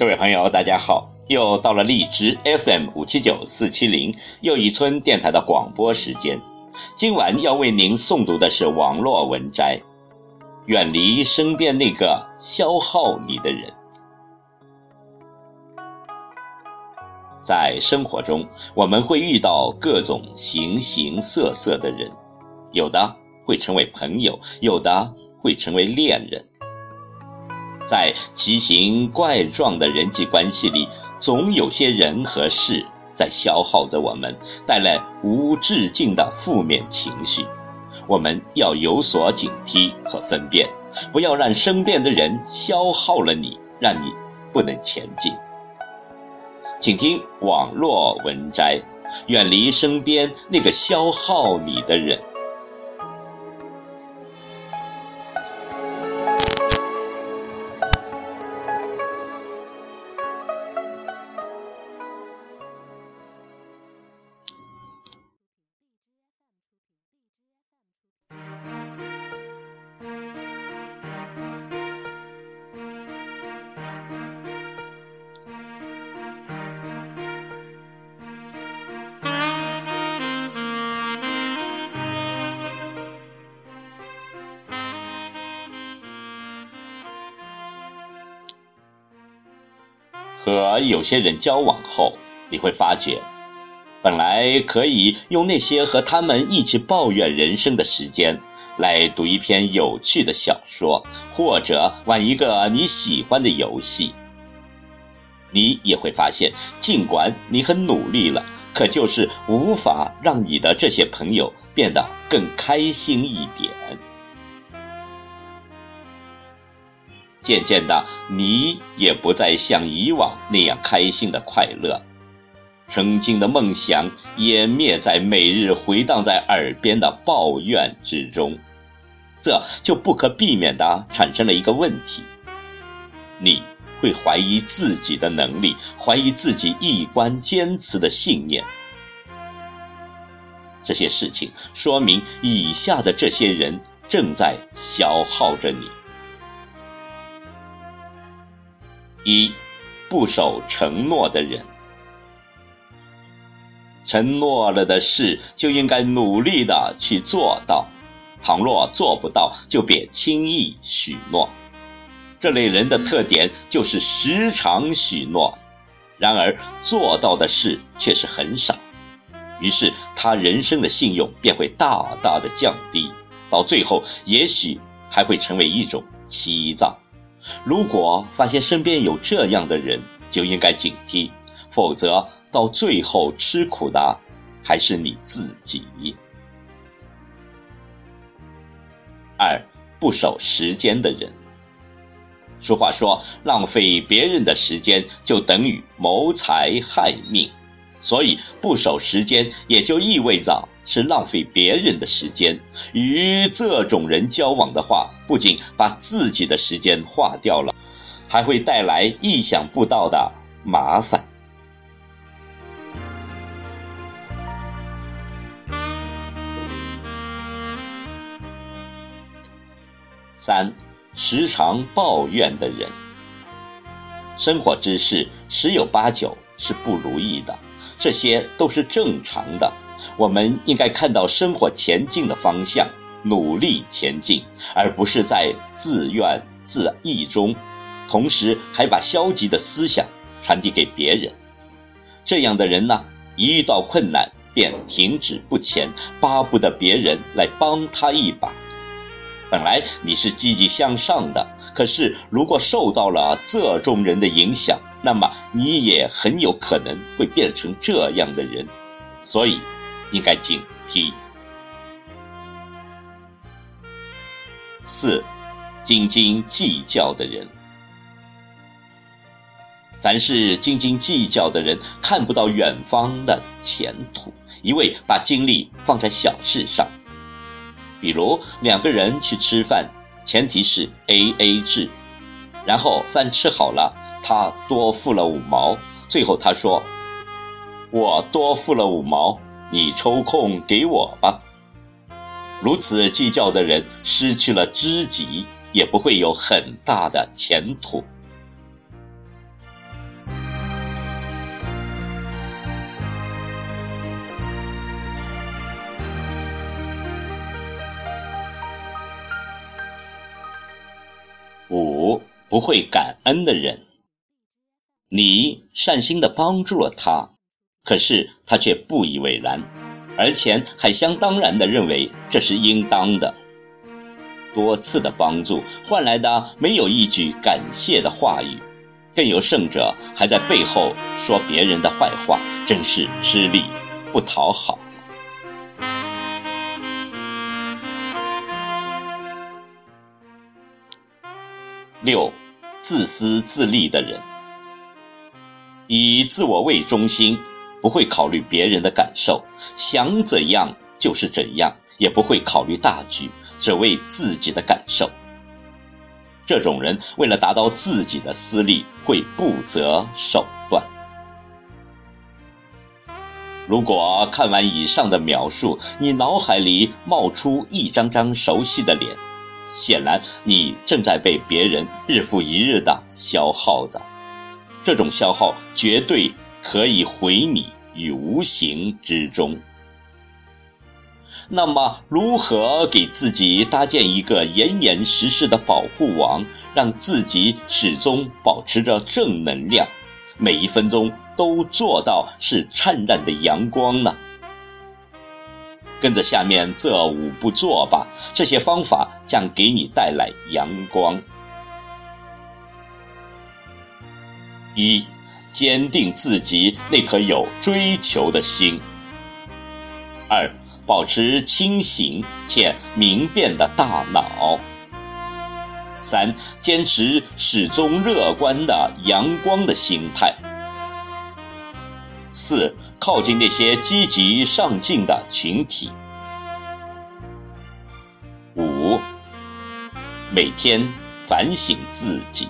各位朋友，大家好！又到了荔枝 FM 五七九四七零又一村电台的广播时间。今晚要为您诵读的是网络文摘：远离身边那个消耗你的人。在生活中，我们会遇到各种形形色色的人，有的会成为朋友，有的会成为恋人。在奇形怪状的人际关系里，总有些人和事在消耗着我们，带来无止境的负面情绪。我们要有所警惕和分辨，不要让身边的人消耗了你，让你不能前进。请听网络文摘：远离身边那个消耗你的人。和有些人交往后，你会发觉，本来可以用那些和他们一起抱怨人生的时间，来读一篇有趣的小说，或者玩一个你喜欢的游戏。你也会发现，尽管你很努力了，可就是无法让你的这些朋友变得更开心一点。渐渐的，你也不再像以往那样开心的快乐，曾经的梦想湮灭在每日回荡在耳边的抱怨之中，这就不可避免的产生了一个问题：你会怀疑自己的能力，怀疑自己一贯坚持的信念。这些事情说明，以下的这些人正在消耗着你。一，不守承诺的人，承诺了的事就应该努力的去做到，倘若做不到，就别轻易许诺。这类人的特点就是时常许诺，然而做到的事却是很少，于是他人生的信用便会大大的降低，到最后也许还会成为一种欺诈。如果发现身边有这样的人，就应该警惕，否则到最后吃苦的还是你自己。二，不守时间的人。俗话说，浪费别人的时间就等于谋财害命。所以，不守时间也就意味着是浪费别人的时间。与这种人交往的话，不仅把自己的时间花掉了，还会带来意想不到的麻烦。三，时常抱怨的人，生活之事十有八九是不如意的。这些都是正常的，我们应该看到生活前进的方向，努力前进，而不是在自怨自艾中，同时还把消极的思想传递给别人。这样的人呢，一遇到困难便停止不前，巴不得别人来帮他一把。本来你是积极向上的，可是如果受到了这种人的影响，那么你也很有可能会变成这样的人，所以应该警惕。四，斤斤计较的人，凡是斤斤计较的人，看不到远方的前途，一味把精力放在小事上。比如两个人去吃饭，前提是 A A 制，然后饭吃好了，他多付了五毛，最后他说：“我多付了五毛，你抽空给我吧。”如此计较的人，失去了知己，也不会有很大的前途。不会感恩的人。你善心的帮助了他，可是他却不以为然，而且还相当然的认为这是应当的。多次的帮助换来的没有一句感谢的话语，更有甚者还在背后说别人的坏话，真是吃力不讨好。六，自私自利的人。以自我为中心，不会考虑别人的感受，想怎样就是怎样，也不会考虑大局，只为自己的感受。这种人为了达到自己的私利，会不择手段。如果看完以上的描述，你脑海里冒出一张张熟悉的脸，显然你正在被别人日复一日的消耗着。这种消耗绝对可以毁你于无形之中。那么，如何给自己搭建一个严严实实的保护网，让自己始终保持着正能量，每一分钟都做到是灿烂的阳光呢？跟着下面这五步做吧，这些方法将给你带来阳光。一，坚定自己那颗有追求的心。二，保持清醒且明辨的大脑。三，坚持始终乐观的阳光的心态。四，靠近那些积极上进的群体。五，每天反省自己。